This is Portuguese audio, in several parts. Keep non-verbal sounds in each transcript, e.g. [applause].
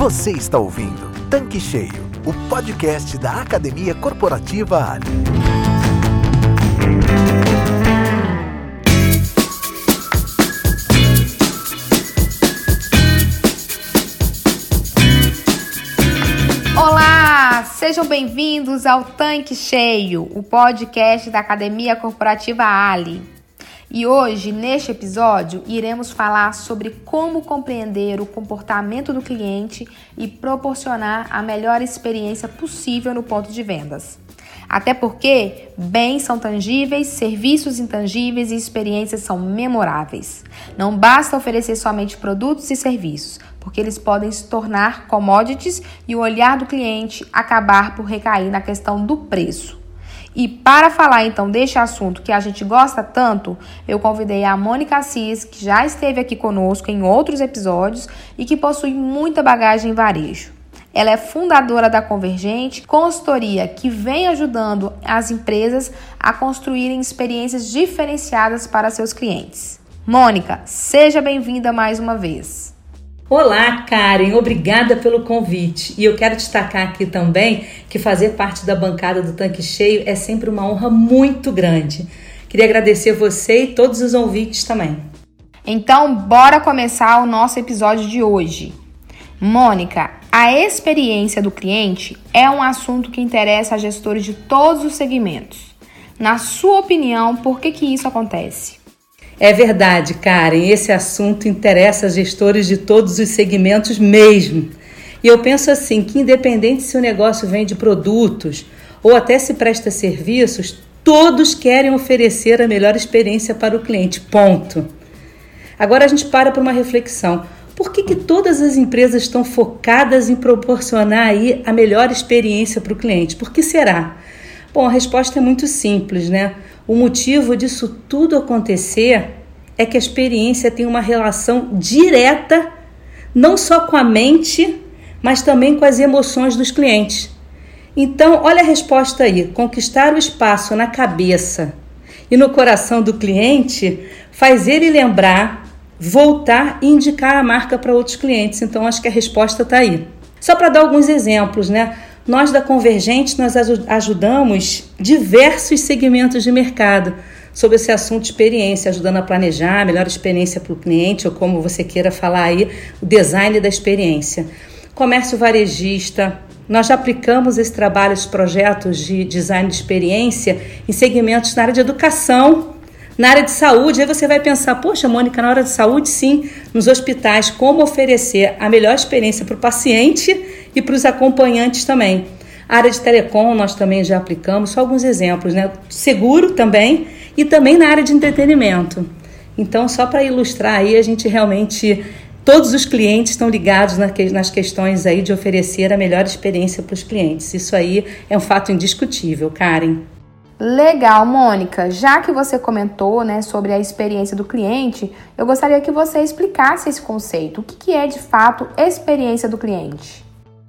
Você está ouvindo Tanque Cheio, o podcast da Academia Corporativa Ali. Olá, sejam bem-vindos ao Tanque Cheio, o podcast da Academia Corporativa Ali. E hoje, neste episódio, iremos falar sobre como compreender o comportamento do cliente e proporcionar a melhor experiência possível no ponto de vendas. Até porque bens são tangíveis, serviços intangíveis e experiências são memoráveis. Não basta oferecer somente produtos e serviços, porque eles podem se tornar commodities e o olhar do cliente acabar por recair na questão do preço. E para falar então deste assunto que a gente gosta tanto, eu convidei a Mônica Assis, que já esteve aqui conosco em outros episódios e que possui muita bagagem em varejo. Ela é fundadora da Convergente, consultoria que vem ajudando as empresas a construírem experiências diferenciadas para seus clientes. Mônica, seja bem-vinda mais uma vez. Olá, Karen, obrigada pelo convite. E eu quero destacar aqui também que fazer parte da bancada do Tanque Cheio é sempre uma honra muito grande. Queria agradecer você e todos os ouvintes também. Então, bora começar o nosso episódio de hoje. Mônica, a experiência do cliente é um assunto que interessa a gestores de todos os segmentos. Na sua opinião, por que, que isso acontece? É verdade, Karen, esse assunto interessa gestores de todos os segmentos mesmo. E eu penso assim, que independente se o negócio vende produtos ou até se presta serviços, todos querem oferecer a melhor experiência para o cliente. Ponto. Agora a gente para para uma reflexão. Por que, que todas as empresas estão focadas em proporcionar aí a melhor experiência para o cliente? Por que será? Bom, a resposta é muito simples, né? O motivo disso tudo acontecer é que a experiência tem uma relação direta não só com a mente, mas também com as emoções dos clientes. Então, olha a resposta aí: conquistar o espaço na cabeça e no coração do cliente faz ele lembrar, voltar e indicar a marca para outros clientes. Então, acho que a resposta está aí. Só para dar alguns exemplos, né? Nós da Convergente nós ajudamos diversos segmentos de mercado sobre esse assunto de experiência, ajudando a planejar a melhor experiência para o cliente ou como você queira falar aí, o design da experiência. Comércio varejista, nós já aplicamos esse trabalho, esses projetos de design de experiência em segmentos na área de educação, na área de saúde. Aí você vai pensar, poxa, Mônica, na área de saúde, sim, nos hospitais, como oferecer a melhor experiência para o paciente e para os acompanhantes também. A área de telecom nós também já aplicamos, só alguns exemplos, né? Seguro também e também na área de entretenimento. Então, só para ilustrar aí, a gente realmente todos os clientes estão ligados nas questões aí de oferecer a melhor experiência para os clientes. Isso aí é um fato indiscutível, Karen. Legal, Mônica. Já que você comentou né, sobre a experiência do cliente, eu gostaria que você explicasse esse conceito. O que é de fato experiência do cliente?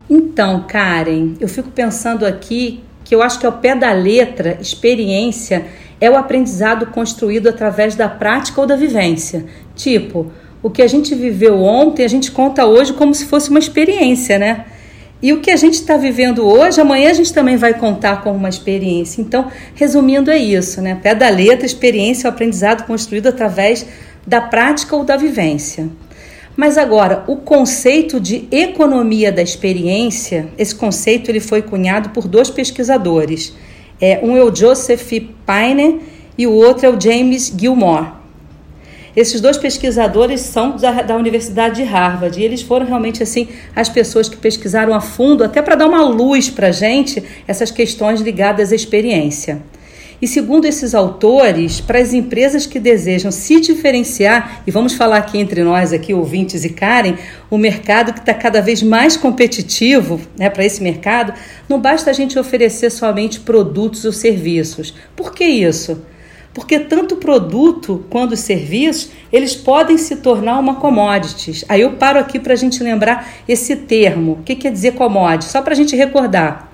Então, Karen, eu fico pensando aqui que eu acho que ao pé da letra, experiência é o aprendizado construído através da prática ou da vivência. Tipo, o que a gente viveu ontem, a gente conta hoje como se fosse uma experiência, né? E o que a gente está vivendo hoje, amanhã a gente também vai contar como uma experiência. Então, resumindo, é isso, né? Pé da letra, experiência o aprendizado construído através da prática ou da vivência. Mas agora, o conceito de economia da experiência, esse conceito ele foi cunhado por dois pesquisadores. É, um é o Joseph Paine e o outro é o James Gilmore. Esses dois pesquisadores são da, da, Universidade de Harvard e eles foram realmente assim as pessoas que pesquisaram a fundo, até para dar uma luz para a gente essas questões ligadas à experiência. E segundo esses autores, para as empresas que desejam se diferenciar, e vamos falar aqui entre nós, aqui ouvintes e Karen, o mercado que está cada vez mais competitivo né, para esse mercado, não basta a gente oferecer somente produtos ou serviços. Por que isso? Porque tanto o produto quanto os serviços, eles podem se tornar uma commodities. Aí eu paro aqui para a gente lembrar esse termo. O que quer dizer commodity? Só para a gente recordar.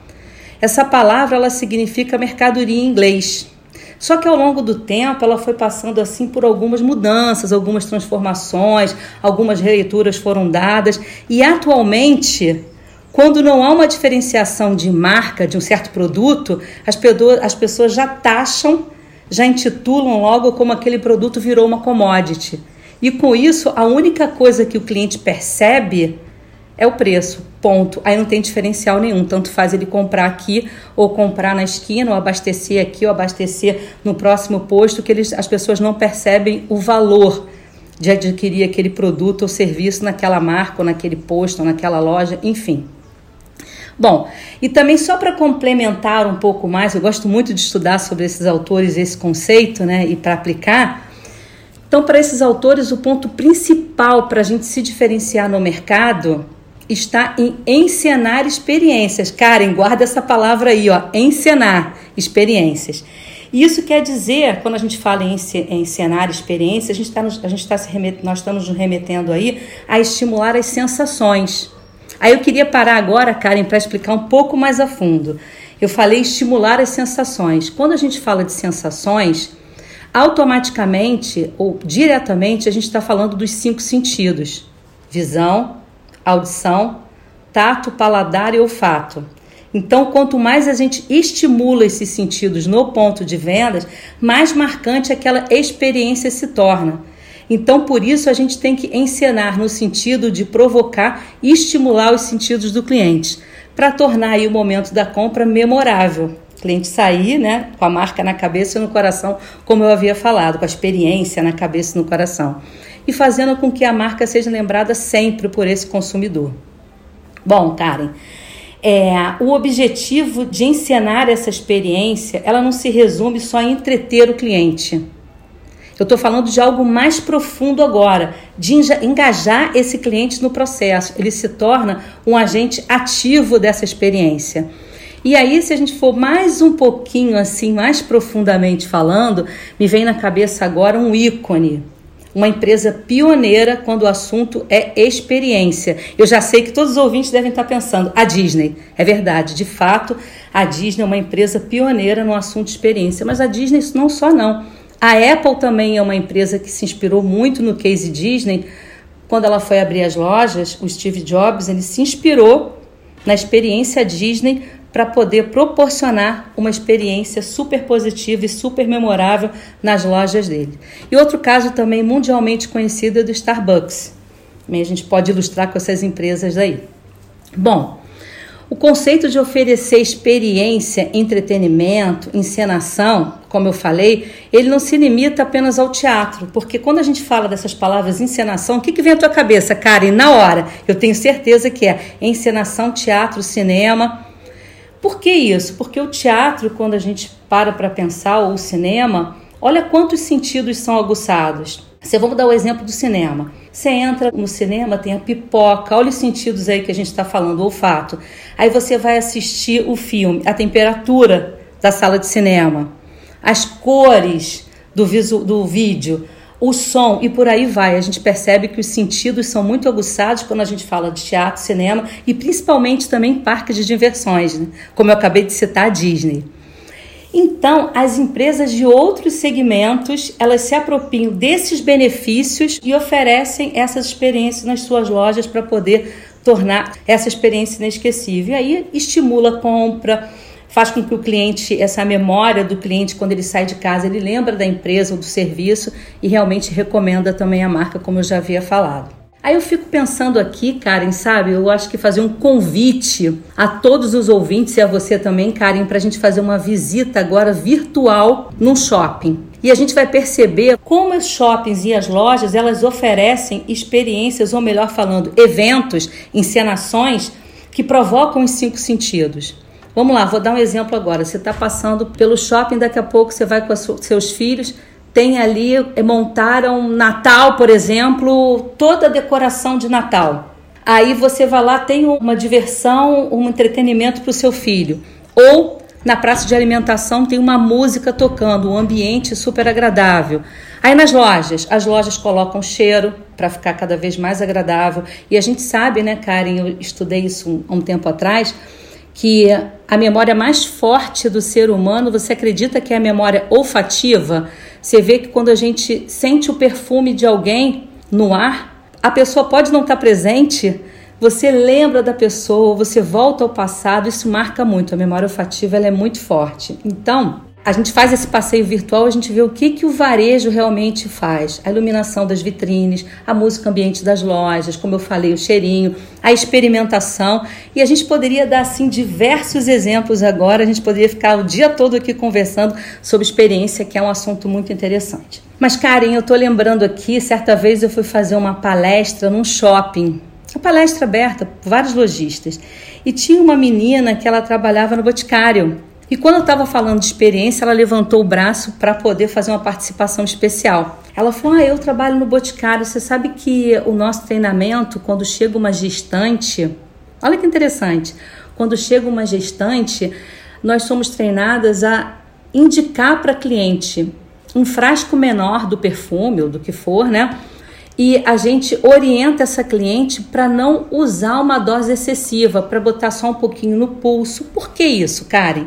Essa palavra ela significa mercadoria em inglês. Só que ao longo do tempo ela foi passando assim por algumas mudanças, algumas transformações, algumas releituras foram dadas e atualmente quando não há uma diferenciação de marca de um certo produto, as pessoas já taxam, já intitulam logo como aquele produto virou uma commodity. E com isso, a única coisa que o cliente percebe é o preço, ponto. Aí não tem diferencial nenhum, tanto faz ele comprar aqui ou comprar na esquina, ou abastecer aqui ou abastecer no próximo posto, que eles, as pessoas não percebem o valor de adquirir aquele produto ou serviço naquela marca, ou naquele posto, ou naquela loja, enfim. Bom, e também só para complementar um pouco mais, eu gosto muito de estudar sobre esses autores, esse conceito, né, e para aplicar. Então, para esses autores, o ponto principal para a gente se diferenciar no mercado está em encenar experiências. Karen, guarda essa palavra aí, ó, encenar experiências. Isso quer dizer, quando a gente fala em encenar experiências, a gente está tá se remet, nós estamos nos remetendo aí a estimular as sensações. Aí eu queria parar agora, Karen, para explicar um pouco mais a fundo. Eu falei estimular as sensações. Quando a gente fala de sensações, automaticamente ou diretamente a gente está falando dos cinco sentidos: visão, audição, tato, paladar e olfato. Então, quanto mais a gente estimula esses sentidos no ponto de vendas, mais marcante aquela experiência se torna. Então, por isso, a gente tem que encenar no sentido de provocar e estimular os sentidos do cliente, para tornar aí o momento da compra memorável. O cliente sair né, com a marca na cabeça e no coração, como eu havia falado, com a experiência na cabeça e no coração. E fazendo com que a marca seja lembrada sempre por esse consumidor. Bom, Karen, é, o objetivo de encenar essa experiência, ela não se resume só em entreter o cliente eu estou falando de algo mais profundo agora, de engajar esse cliente no processo. Ele se torna um agente ativo dessa experiência. E aí, se a gente for mais um pouquinho assim, mais profundamente falando, me vem na cabeça agora um ícone, uma empresa pioneira quando o assunto é experiência. Eu já sei que todos os ouvintes devem estar pensando, a Disney. É verdade, de fato, a Disney é uma empresa pioneira no assunto experiência, mas a Disney não só não. A Apple também é uma empresa que se inspirou muito no case Disney. Quando ela foi abrir as lojas, o Steve Jobs ele se inspirou na experiência Disney para poder proporcionar uma experiência super positiva e super memorável nas lojas dele. E outro caso também mundialmente conhecido é do Starbucks. Também a gente pode ilustrar com essas empresas aí. Bom, o conceito de oferecer experiência, entretenimento, encenação, como eu falei, ele não se limita apenas ao teatro, porque quando a gente fala dessas palavras encenação, o que, que vem à tua cabeça, Karen, na hora? Eu tenho certeza que é encenação, teatro, cinema. Por que isso? Porque o teatro, quando a gente para para pensar, ou o cinema, olha quantos sentidos são aguçados. Você vamos dar o exemplo do cinema. Você entra no cinema, tem a pipoca, olha os sentidos aí que a gente está falando, o olfato. Aí você vai assistir o filme, a temperatura da sala de cinema, as cores do, do vídeo, o som e por aí vai. A gente percebe que os sentidos são muito aguçados quando a gente fala de teatro, cinema e principalmente também parques de diversões, né? como eu acabei de citar a Disney. Então, as empresas de outros segmentos, elas se apropriam desses benefícios e oferecem essas experiências nas suas lojas para poder tornar essa experiência inesquecível. E aí estimula a compra, faz com que o cliente, essa memória do cliente, quando ele sai de casa, ele lembra da empresa ou do serviço e realmente recomenda também a marca, como eu já havia falado. Aí eu fico pensando aqui, Karen, sabe? Eu acho que fazer um convite a todos os ouvintes e a você também, Karen, para a gente fazer uma visita agora virtual num shopping. E a gente vai perceber como os shoppings e as lojas elas oferecem experiências, ou melhor falando, eventos, encenações que provocam os cinco sentidos. Vamos lá, vou dar um exemplo agora. Você está passando pelo shopping, daqui a pouco você vai com seus filhos, tem ali, eh, montaram Natal, por exemplo, toda a decoração de Natal. Aí você vai lá, tem uma diversão, um entretenimento para o seu filho. Ou na praça de alimentação tem uma música tocando, um ambiente super agradável. Aí nas lojas, as lojas colocam cheiro para ficar cada vez mais agradável. E a gente sabe, né, Karen, eu estudei isso um, um tempo atrás, que a memória mais forte do ser humano, você acredita que é a memória olfativa? Você vê que quando a gente sente o perfume de alguém no ar, a pessoa pode não estar presente, você lembra da pessoa, você volta ao passado, isso marca muito. A memória olfativa ela é muito forte. Então, a gente faz esse passeio virtual, a gente vê o que, que o varejo realmente faz. A iluminação das vitrines, a música ambiente das lojas, como eu falei, o cheirinho, a experimentação. E a gente poderia dar, assim, diversos exemplos agora. A gente poderia ficar o dia todo aqui conversando sobre experiência, que é um assunto muito interessante. Mas, Karen, eu tô lembrando aqui, certa vez eu fui fazer uma palestra num shopping. Uma palestra aberta por vários lojistas. E tinha uma menina que ela trabalhava no Boticário. E quando eu estava falando de experiência, ela levantou o braço para poder fazer uma participação especial. Ela falou: Ah, eu trabalho no Boticário. Você sabe que o nosso treinamento, quando chega uma gestante, olha que interessante, quando chega uma gestante, nós somos treinadas a indicar para cliente um frasco menor do perfume ou do que for, né? E a gente orienta essa cliente para não usar uma dose excessiva, para botar só um pouquinho no pulso. Por que isso, Karen?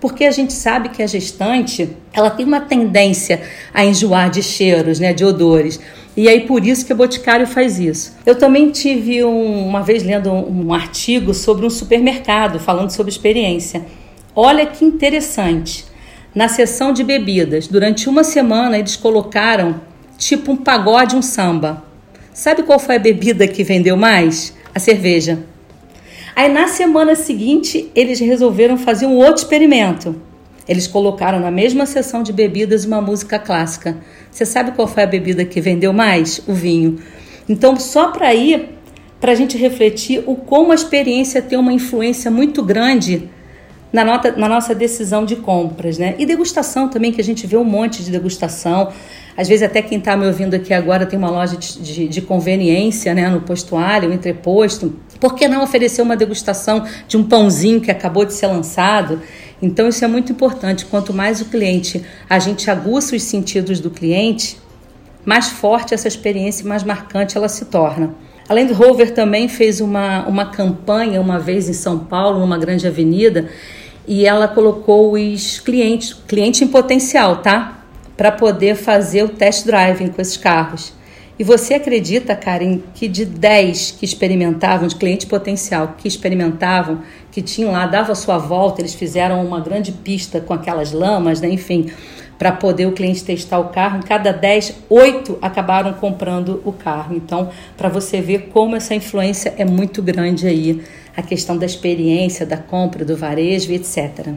Porque a gente sabe que a gestante ela tem uma tendência a enjoar de cheiros, né, de odores. E aí por isso que o Boticário faz isso. Eu também tive um, uma vez lendo um, um artigo sobre um supermercado falando sobre experiência. Olha que interessante. Na seção de bebidas, durante uma semana eles colocaram tipo um pagode, um samba. Sabe qual foi a bebida que vendeu mais? A cerveja. Aí na semana seguinte, eles resolveram fazer um outro experimento. Eles colocaram na mesma sessão de bebidas uma música clássica. Você sabe qual foi a bebida que vendeu mais? O vinho. Então, só para ir, para a gente refletir o como a experiência tem uma influência muito grande na, nota, na nossa decisão de compras, né? E degustação também, que a gente vê um monte de degustação. Às vezes até quem está me ouvindo aqui agora tem uma loja de, de, de conveniência, né? No postuário, entreposto. Por que não oferecer uma degustação de um pãozinho que acabou de ser lançado? Então isso é muito importante. Quanto mais o cliente, a gente aguça os sentidos do cliente, mais forte essa experiência e mais marcante ela se torna. Além do Rover também fez uma, uma campanha uma vez em São Paulo, numa grande avenida, e ela colocou os clientes, cliente em potencial, tá? Para poder fazer o test driving com esses carros. E você acredita, Karen, que de 10 que experimentavam, de cliente potencial que experimentavam, que tinham lá, dava sua volta, eles fizeram uma grande pista com aquelas lamas, né? enfim, para poder o cliente testar o carro. Em cada 10, 8 acabaram comprando o carro. Então, para você ver como essa influência é muito grande aí a questão da experiência, da compra, do varejo, etc.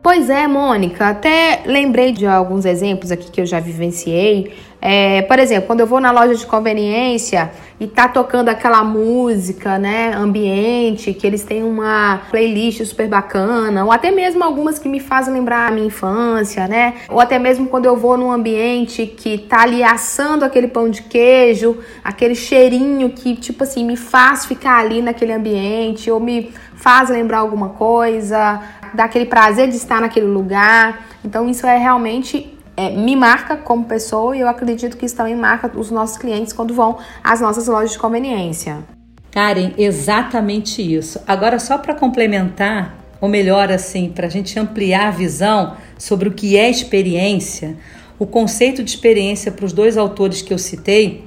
Pois é, Mônica, até lembrei de alguns exemplos aqui que eu já vivenciei. É, por exemplo, quando eu vou na loja de conveniência e tá tocando aquela música, né, ambiente, que eles têm uma playlist super bacana, ou até mesmo algumas que me fazem lembrar a minha infância, né? Ou até mesmo quando eu vou num ambiente que tá ali assando aquele pão de queijo, aquele cheirinho que, tipo assim, me faz ficar ali naquele ambiente, ou me faz lembrar alguma coisa, dá aquele prazer de estar naquele lugar. Então, isso é realmente é, me marca como pessoa e eu acredito que isso também marca os nossos clientes quando vão às nossas lojas de conveniência. Karen, exatamente isso. Agora, só para complementar, ou melhor, assim, para a gente ampliar a visão sobre o que é experiência, o conceito de experiência para os dois autores que eu citei,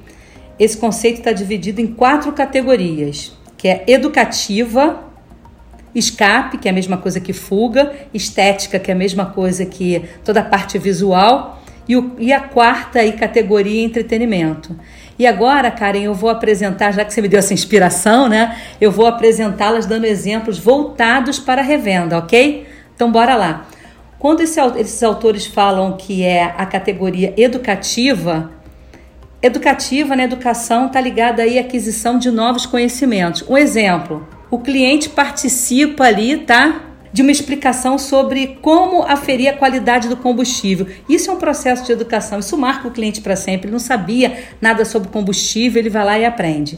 esse conceito está dividido em quatro categorias, que é educativa, escape, que é a mesma coisa que fuga, estética, que é a mesma coisa que toda a parte visual, e, o, e a quarta aí, categoria entretenimento. E agora, Karen, eu vou apresentar, já que você me deu essa inspiração, né? Eu vou apresentá-las dando exemplos voltados para a revenda, ok? Então, bora lá. Quando esse, esses autores falam que é a categoria educativa, educativa na né, educação está ligada aí à aquisição de novos conhecimentos. Um exemplo, o cliente participa ali, tá? De uma explicação sobre como aferir a qualidade do combustível. Isso é um processo de educação, isso marca o cliente para sempre. Ele não sabia nada sobre combustível, ele vai lá e aprende.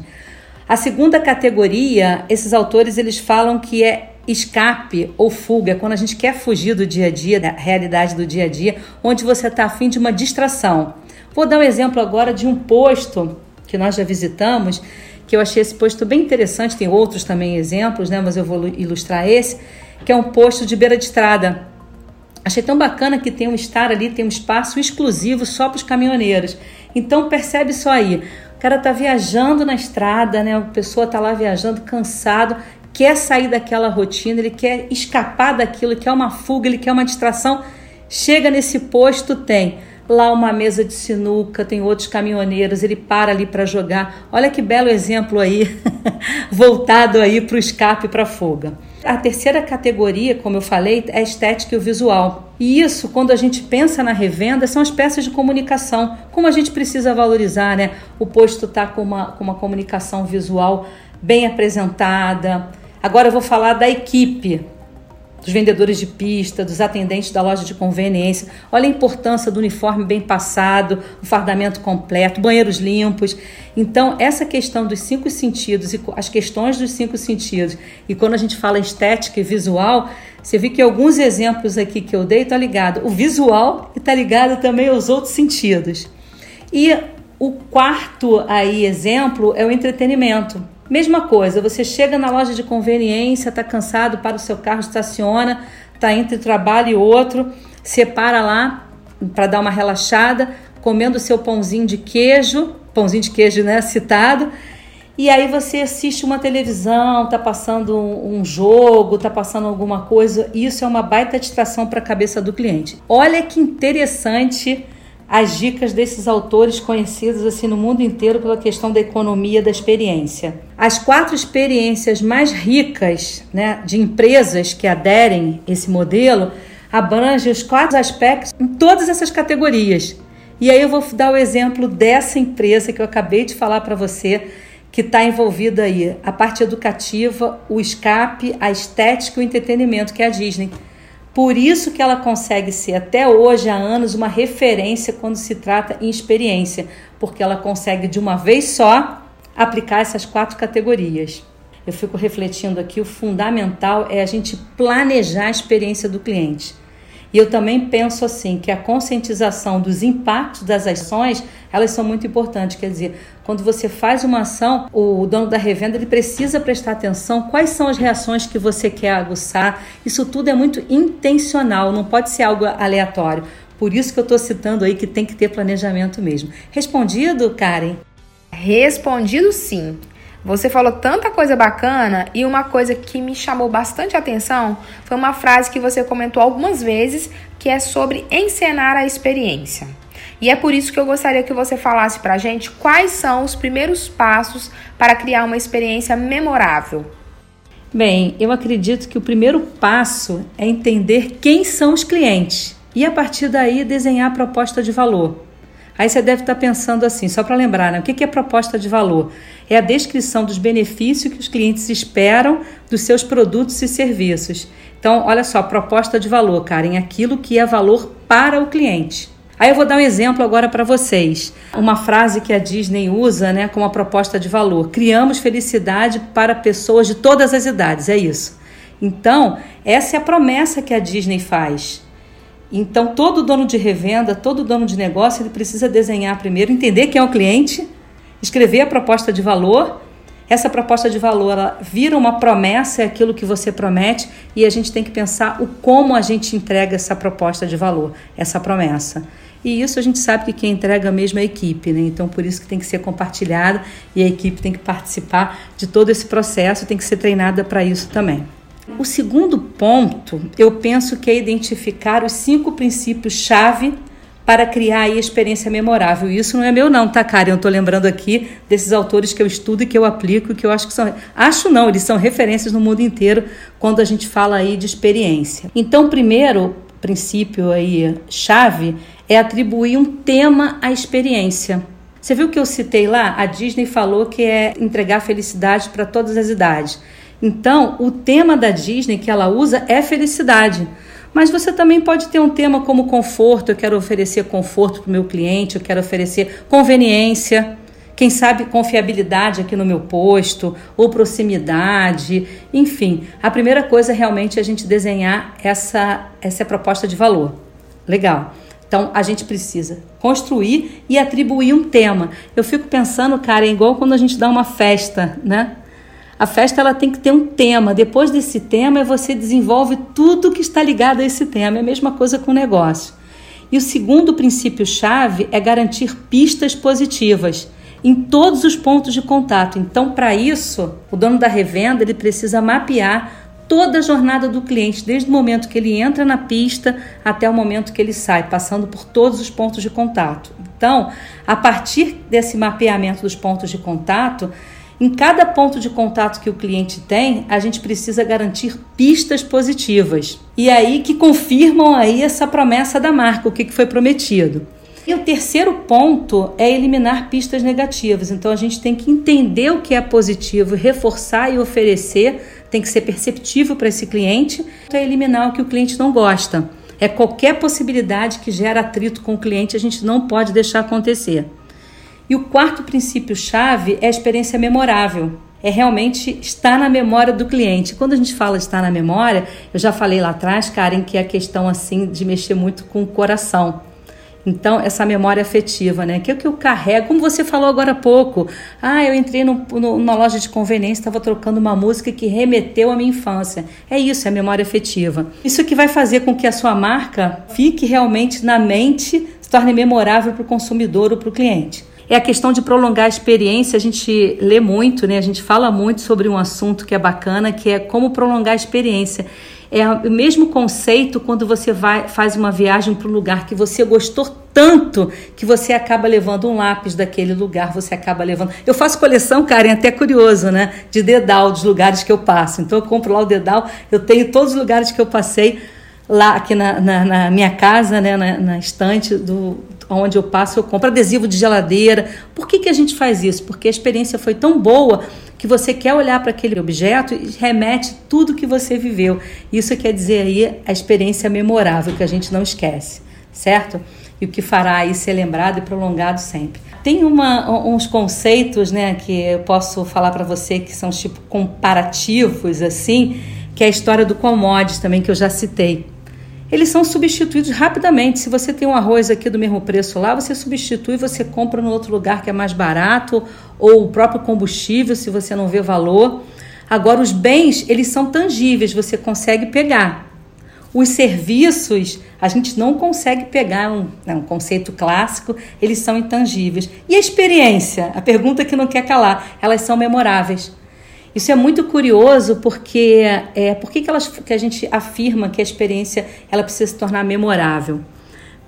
A segunda categoria, esses autores eles falam que é escape ou fuga, quando a gente quer fugir do dia a dia, da realidade do dia a dia, onde você está afim de uma distração. Vou dar um exemplo agora de um posto que nós já visitamos, que eu achei esse posto bem interessante, tem outros também exemplos, né, mas eu vou ilustrar esse, que é um posto de beira de estrada. Achei tão bacana que tem um estar ali, tem um espaço exclusivo só para os caminhoneiros. Então percebe só aí, o cara tá viajando na estrada, né? A pessoa tá lá viajando, cansado, quer sair daquela rotina, ele quer escapar daquilo, quer uma fuga, ele quer uma distração. Chega nesse posto, tem lá uma mesa de sinuca, tem outros caminhoneiros, ele para ali para jogar. Olha que belo exemplo aí, [laughs] voltado aí para o escape para a fuga. A terceira categoria, como eu falei, é a estética e o visual. E isso, quando a gente pensa na revenda, são as peças de comunicação. Como a gente precisa valorizar, né? O posto está com uma, com uma comunicação visual bem apresentada. Agora eu vou falar da equipe dos vendedores de pista, dos atendentes da loja de conveniência. Olha a importância do uniforme bem passado, o fardamento completo, banheiros limpos. Então, essa questão dos cinco sentidos e as questões dos cinco sentidos, e quando a gente fala estética e visual, você vê que alguns exemplos aqui que eu dei tá ligado o visual e está ligado também aos outros sentidos. E o quarto aí exemplo é o entretenimento. Mesma coisa, você chega na loja de conveniência, está cansado, para o seu carro, estaciona, está entre trabalho e outro, separa lá para dar uma relaxada, comendo seu pãozinho de queijo, pãozinho de queijo, né, citado, e aí você assiste uma televisão, tá passando um jogo, tá passando alguma coisa, isso é uma baita distração para a cabeça do cliente. Olha que interessante as dicas desses autores conhecidos assim no mundo inteiro pela questão da economia da experiência. As quatro experiências mais ricas né, de empresas que aderem esse modelo abrangem os quatro aspectos em todas essas categorias. E aí eu vou dar o exemplo dessa empresa que eu acabei de falar para você, que está envolvida aí a parte educativa, o escape, a estética e o entretenimento, que é a Disney. Por isso que ela consegue ser até hoje há anos uma referência quando se trata em experiência, porque ela consegue de uma vez só aplicar essas quatro categorias. Eu fico refletindo aqui, o fundamental é a gente planejar a experiência do cliente. E eu também penso assim que a conscientização dos impactos das ações, elas são muito importantes. Quer dizer, quando você faz uma ação, o dono da revenda ele precisa prestar atenção quais são as reações que você quer aguçar. Isso tudo é muito intencional, não pode ser algo aleatório. Por isso que eu estou citando aí que tem que ter planejamento mesmo. Respondido, Karen? Respondido sim. Você falou tanta coisa bacana e uma coisa que me chamou bastante atenção foi uma frase que você comentou algumas vezes, que é sobre encenar a experiência. E é por isso que eu gostaria que você falasse pra gente quais são os primeiros passos para criar uma experiência memorável. Bem, eu acredito que o primeiro passo é entender quem são os clientes e a partir daí desenhar a proposta de valor. Aí você deve estar pensando assim, só para lembrar, né? o que é proposta de valor? É a descrição dos benefícios que os clientes esperam dos seus produtos e serviços. Então, olha só, proposta de valor, Karen, aquilo que é valor para o cliente. Aí eu vou dar um exemplo agora para vocês. Uma frase que a Disney usa, né, como a proposta de valor: criamos felicidade para pessoas de todas as idades. É isso. Então, essa é a promessa que a Disney faz. Então, todo dono de revenda, todo dono de negócio, ele precisa desenhar primeiro, entender quem é o cliente, escrever a proposta de valor. Essa proposta de valor vira uma promessa, é aquilo que você promete, e a gente tem que pensar o como a gente entrega essa proposta de valor, essa promessa. E isso a gente sabe que quem entrega mesmo é a equipe, né? Então por isso que tem que ser compartilhado e a equipe tem que participar de todo esse processo, tem que ser treinada para isso também. O segundo ponto, eu penso que é identificar os cinco princípios-chave para criar a experiência memorável. Isso não é meu não, tá, cara? Eu estou lembrando aqui desses autores que eu estudo e que eu aplico e que eu acho que são... Acho não, eles são referências no mundo inteiro quando a gente fala aí de experiência. Então, primeiro princípio aí, chave, é atribuir um tema à experiência. Você viu que eu citei lá? A Disney falou que é entregar felicidade para todas as idades. Então, o tema da Disney que ela usa é felicidade. Mas você também pode ter um tema como conforto, eu quero oferecer conforto para o meu cliente, eu quero oferecer conveniência, quem sabe confiabilidade aqui no meu posto, ou proximidade, enfim. A primeira coisa realmente é a gente desenhar essa, essa proposta de valor. Legal. Então a gente precisa construir e atribuir um tema. Eu fico pensando, cara, é igual quando a gente dá uma festa, né? A festa ela tem que ter um tema. Depois desse tema, você desenvolve tudo que está ligado a esse tema. É a mesma coisa com o negócio. E o segundo princípio-chave é garantir pistas positivas em todos os pontos de contato. Então, para isso, o dono da revenda ele precisa mapear toda a jornada do cliente, desde o momento que ele entra na pista até o momento que ele sai, passando por todos os pontos de contato. Então, a partir desse mapeamento dos pontos de contato, em cada ponto de contato que o cliente tem, a gente precisa garantir pistas positivas. E aí que confirmam aí essa promessa da marca, o que foi prometido. E o terceiro ponto é eliminar pistas negativas. Então a gente tem que entender o que é positivo, reforçar e oferecer, tem que ser perceptível para esse cliente, é eliminar o que o cliente não gosta. É qualquer possibilidade que gera atrito com o cliente, a gente não pode deixar acontecer. E o quarto princípio-chave é a experiência memorável. É realmente estar na memória do cliente. Quando a gente fala estar na memória, eu já falei lá atrás, Karen, que é a questão assim de mexer muito com o coração. Então, essa memória afetiva, né? Que é o que eu carrego, como você falou agora há pouco. Ah, eu entrei no, no, numa loja de conveniência, estava trocando uma música que remeteu à minha infância. É isso, é a memória afetiva. Isso que vai fazer com que a sua marca fique realmente na mente, se torne memorável para o consumidor ou para o cliente. É a questão de prolongar a experiência. A gente lê muito, né? A gente fala muito sobre um assunto que é bacana, que é como prolongar a experiência. É o mesmo conceito quando você vai faz uma viagem para um lugar que você gostou tanto que você acaba levando um lápis daquele lugar, você acaba levando. Eu faço coleção, Karen, é até curioso, né? De dedal dos lugares que eu passo. Então eu compro lá o dedal, eu tenho todos os lugares que eu passei lá aqui na, na, na minha casa, né, na, na, estante do onde eu passo, eu compro adesivo de geladeira. Por que, que a gente faz isso? Porque a experiência foi tão boa que você quer olhar para aquele objeto e remete tudo que você viveu. Isso quer dizer aí a experiência memorável que a gente não esquece, certo? E o que fará aí ser lembrado e prolongado sempre. Tem uma, uns conceitos, né, que eu posso falar para você que são tipo comparativos assim, que é a história do commodities também que eu já citei eles são substituídos rapidamente. Se você tem um arroz aqui do mesmo preço lá, você substitui, você compra no outro lugar que é mais barato, ou o próprio combustível, se você não vê valor. Agora, os bens, eles são tangíveis, você consegue pegar. Os serviços, a gente não consegue pegar, um, é um conceito clássico, eles são intangíveis. E a experiência? A pergunta que não quer calar, elas são memoráveis. Isso é muito curioso porque é, por que, elas, que a gente afirma que a experiência ela precisa se tornar memorável?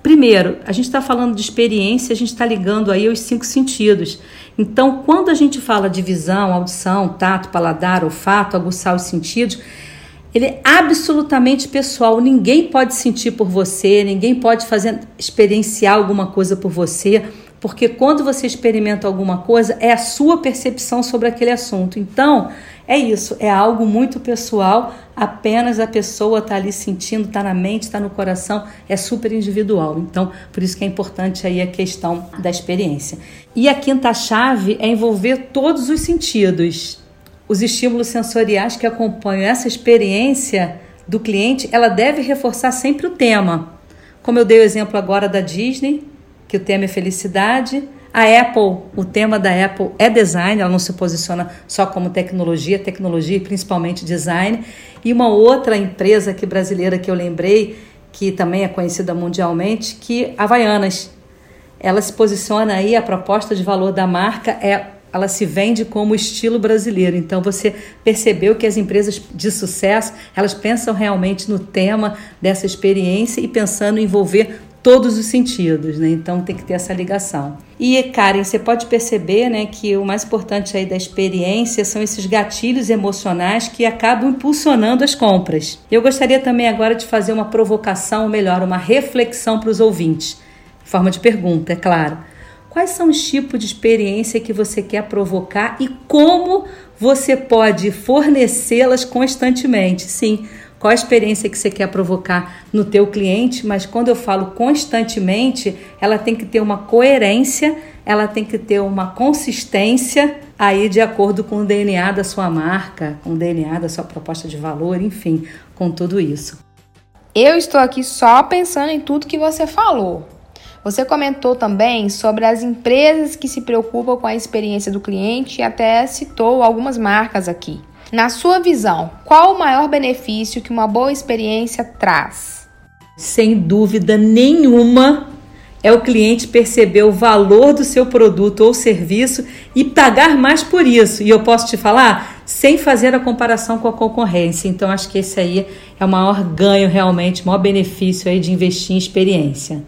Primeiro, a gente está falando de experiência, a gente está ligando aí aos cinco sentidos. Então, quando a gente fala de visão, audição, tato, paladar, olfato, aguçar os sentidos, ele é absolutamente pessoal. Ninguém pode sentir por você, ninguém pode fazer experienciar alguma coisa por você porque quando você experimenta alguma coisa, é a sua percepção sobre aquele assunto. Então, é isso, é algo muito pessoal, apenas a pessoa está ali sentindo, está na mente, está no coração, é super individual. Então, por isso que é importante aí a questão da experiência. E a quinta chave é envolver todos os sentidos. Os estímulos sensoriais que acompanham essa experiência do cliente, ela deve reforçar sempre o tema. Como eu dei o exemplo agora da Disney, que o tema é felicidade. A Apple, o tema da Apple é design, ela não se posiciona só como tecnologia, tecnologia e principalmente design. E uma outra empresa aqui brasileira que eu lembrei, que também é conhecida mundialmente, que Havaianas. Ela se posiciona aí, a proposta de valor da marca é ela se vende como estilo brasileiro. Então você percebeu que as empresas de sucesso, elas pensam realmente no tema dessa experiência e pensando em envolver todos os sentidos, né? Então tem que ter essa ligação. E Karen, você pode perceber, né, que o mais importante aí da experiência são esses gatilhos emocionais que acabam impulsionando as compras. Eu gostaria também agora de fazer uma provocação, ou melhor, uma reflexão para os ouvintes, forma de pergunta, é claro. Quais são os tipos de experiência que você quer provocar e como você pode fornecê-las constantemente? Sim, qual a experiência que você quer provocar no teu cliente, mas quando eu falo constantemente, ela tem que ter uma coerência, ela tem que ter uma consistência aí de acordo com o DNA da sua marca, com o DNA da sua proposta de valor, enfim, com tudo isso. Eu estou aqui só pensando em tudo que você falou. Você comentou também sobre as empresas que se preocupam com a experiência do cliente e até citou algumas marcas aqui. Na sua visão, qual o maior benefício que uma boa experiência traz? Sem dúvida nenhuma, é o cliente perceber o valor do seu produto ou serviço e pagar mais por isso. E eu posso te falar, sem fazer a comparação com a concorrência. Então, acho que esse aí é o maior ganho realmente, o maior benefício aí de investir em experiência.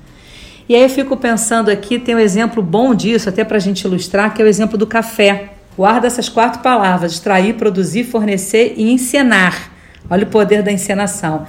E aí eu fico pensando aqui, tem um exemplo bom disso, até para a gente ilustrar, que é o exemplo do café. Guarda essas quatro palavras: extrair, produzir, fornecer e encenar. Olha o poder da encenação.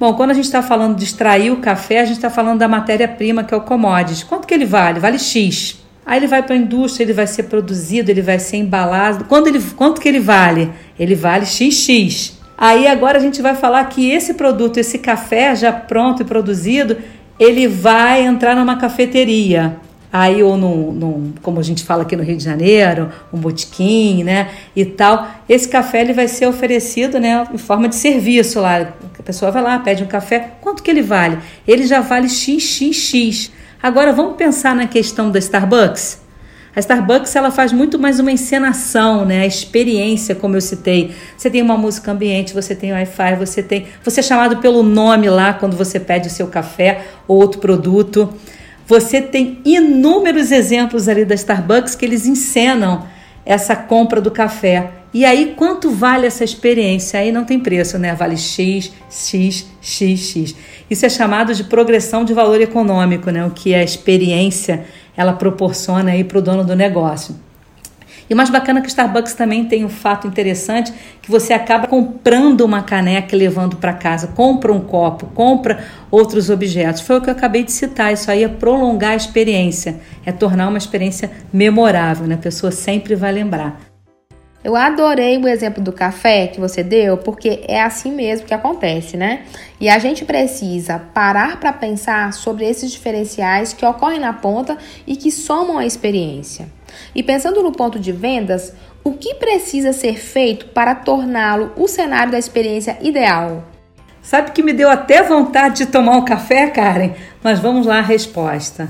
Bom, quando a gente está falando de extrair o café, a gente está falando da matéria-prima, que é o commodities. Quanto que ele vale? Vale X. Aí ele vai para a indústria, ele vai ser produzido, ele vai ser embalado. Quanto, ele, quanto que ele vale? Ele vale XX. Aí agora a gente vai falar que esse produto, esse café já pronto e produzido, ele vai entrar numa cafeteria. Aí, ou num, num, como a gente fala aqui no Rio de Janeiro, um botequim, né? E tal. Esse café ele vai ser oferecido, né? Em forma de serviço lá. A pessoa vai lá, pede um café. Quanto que ele vale? Ele já vale XXX. Agora vamos pensar na questão da Starbucks. A Starbucks ela faz muito mais uma encenação, né? A experiência, como eu citei. Você tem uma música ambiente, você tem Wi-Fi, você tem, você é chamado pelo nome lá quando você pede o seu café ou outro produto. Você tem inúmeros exemplos ali da Starbucks que eles encenam essa compra do café. E aí, quanto vale essa experiência? Aí não tem preço, né? Vale X, X, X, X. Isso é chamado de progressão de valor econômico, né? O que a experiência ela proporciona aí para o dono do negócio. E o mais bacana é que o Starbucks também tem um fato interessante que você acaba comprando uma caneca e levando para casa, compra um copo, compra outros objetos. Foi o que eu acabei de citar, isso aí é prolongar a experiência, é tornar uma experiência memorável, né? A pessoa sempre vai lembrar. Eu adorei o exemplo do café que você deu, porque é assim mesmo que acontece, né? E a gente precisa parar para pensar sobre esses diferenciais que ocorrem na ponta e que somam a experiência. E pensando no ponto de vendas, o que precisa ser feito para torná-lo o cenário da experiência ideal? Sabe que me deu até vontade de tomar um café, Karen? Mas vamos lá resposta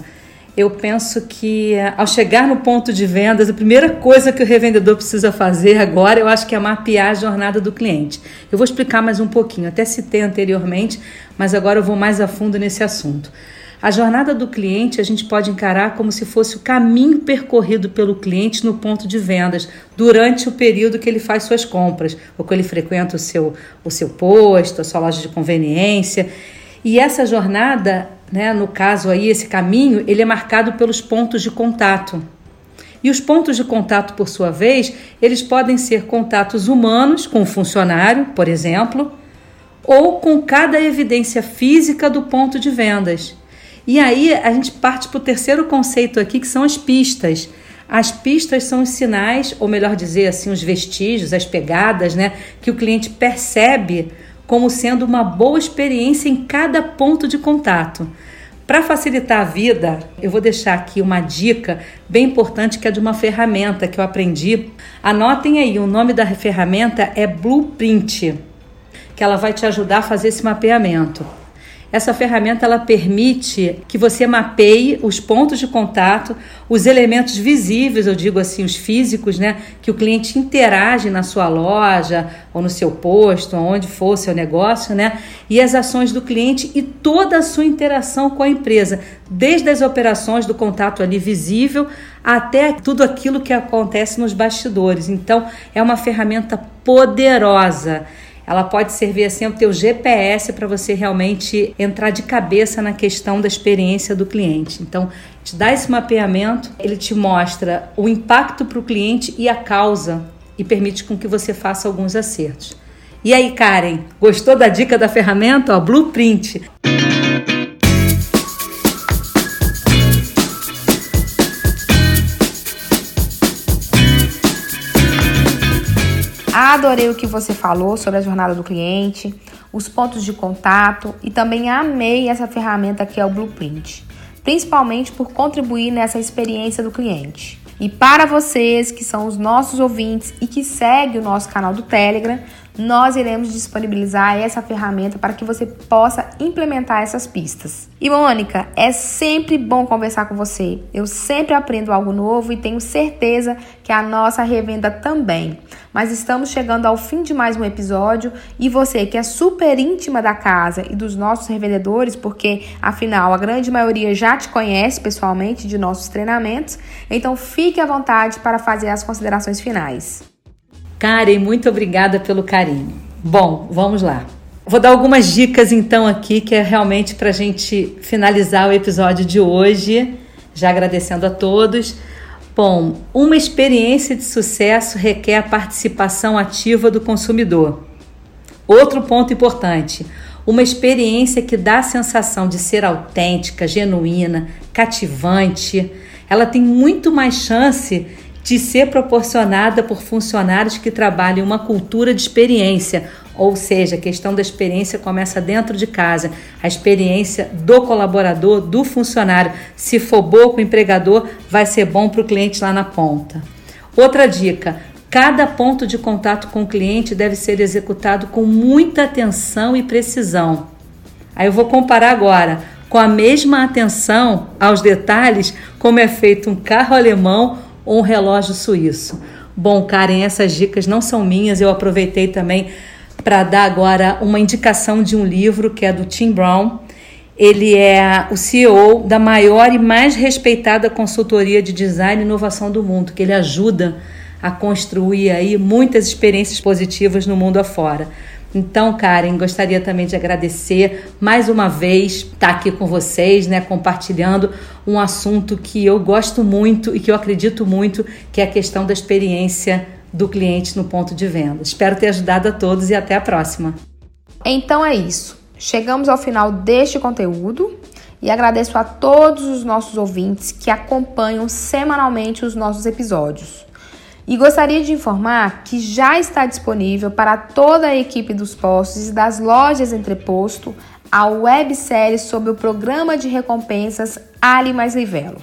eu penso que ao chegar no ponto de vendas, a primeira coisa que o revendedor precisa fazer agora, eu acho que é mapear a jornada do cliente. Eu vou explicar mais um pouquinho, até citei anteriormente, mas agora eu vou mais a fundo nesse assunto. A jornada do cliente a gente pode encarar como se fosse o caminho percorrido pelo cliente no ponto de vendas durante o período que ele faz suas compras, ou que ele frequenta o seu, o seu posto, a sua loja de conveniência. E essa jornada né? No caso aí, esse caminho, ele é marcado pelos pontos de contato. E os pontos de contato, por sua vez, eles podem ser contatos humanos com o funcionário, por exemplo, ou com cada evidência física do ponto de vendas. E aí a gente parte para o terceiro conceito aqui, que são as pistas. As pistas são os sinais, ou melhor dizer assim, os vestígios, as pegadas, né, que o cliente percebe como sendo uma boa experiência em cada ponto de contato. Para facilitar a vida, eu vou deixar aqui uma dica bem importante que é de uma ferramenta que eu aprendi. Anotem aí, o nome da ferramenta é Blueprint, que ela vai te ajudar a fazer esse mapeamento. Essa ferramenta ela permite que você mapeie os pontos de contato, os elementos visíveis, eu digo assim, os físicos, né, que o cliente interage na sua loja ou no seu posto, onde for o seu negócio, né, e as ações do cliente e toda a sua interação com a empresa, desde as operações do contato ali visível até tudo aquilo que acontece nos bastidores. Então, é uma ferramenta poderosa ela pode servir assim o teu GPS para você realmente entrar de cabeça na questão da experiência do cliente. Então, te dá esse mapeamento, ele te mostra o impacto para o cliente e a causa e permite com que você faça alguns acertos. E aí, Karen, gostou da dica da ferramenta? Ó, Blueprint. Adorei o que você falou sobre a jornada do cliente, os pontos de contato e também amei essa ferramenta que é o Blueprint, principalmente por contribuir nessa experiência do cliente. E para vocês que são os nossos ouvintes e que seguem o nosso canal do Telegram, nós iremos disponibilizar essa ferramenta para que você possa implementar essas pistas. E Mônica, é sempre bom conversar com você. Eu sempre aprendo algo novo e tenho certeza que a nossa revenda também. Mas estamos chegando ao fim de mais um episódio e você que é super íntima da casa e dos nossos revendedores, porque afinal a grande maioria já te conhece pessoalmente de nossos treinamentos, então fique à vontade para fazer as considerações finais. Karen, muito obrigada pelo carinho. Bom, vamos lá. Vou dar algumas dicas então aqui, que é realmente para a gente finalizar o episódio de hoje, já agradecendo a todos. Bom, uma experiência de sucesso requer a participação ativa do consumidor. Outro ponto importante: uma experiência que dá a sensação de ser autêntica, genuína, cativante. Ela tem muito mais chance de ser proporcionada por funcionários que trabalham uma cultura de experiência, ou seja, a questão da experiência começa dentro de casa, a experiência do colaborador, do funcionário. Se for boa para o empregador, vai ser bom para o cliente lá na ponta. Outra dica: cada ponto de contato com o cliente deve ser executado com muita atenção e precisão. Aí eu vou comparar agora com a mesma atenção aos detalhes como é feito um carro alemão ou um relógio suíço. Bom, Karen, essas dicas não são minhas, eu aproveitei também para dar agora uma indicação de um livro que é do Tim Brown. Ele é o CEO da maior e mais respeitada consultoria de design e inovação do mundo, que ele ajuda a construir aí muitas experiências positivas no mundo afora. Então, Karen, gostaria também de agradecer mais uma vez estar aqui com vocês, né, compartilhando um assunto que eu gosto muito e que eu acredito muito, que é a questão da experiência do cliente no ponto de venda. Espero ter ajudado a todos e até a próxima. Então é isso. Chegamos ao final deste conteúdo e agradeço a todos os nossos ouvintes que acompanham semanalmente os nossos episódios. E gostaria de informar que já está disponível para toda a equipe dos postos e das lojas Entreposto a websérie sobre o programa de recompensas Ali Mais Livelo.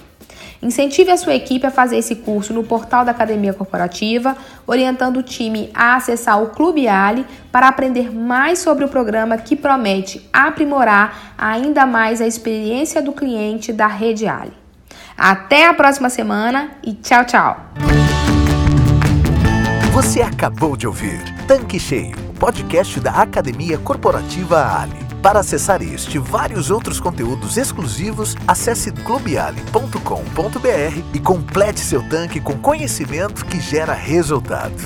Incentive a sua equipe a fazer esse curso no portal da Academia Corporativa, orientando o time a acessar o Clube Ali para aprender mais sobre o programa que promete aprimorar ainda mais a experiência do cliente da Rede Ali. Até a próxima semana e tchau, tchau! Você acabou de ouvir Tanque Cheio, podcast da Academia Corporativa Ali. Para acessar este e vários outros conteúdos exclusivos, acesse clubeali.com.br e complete seu tanque com conhecimento que gera resultado.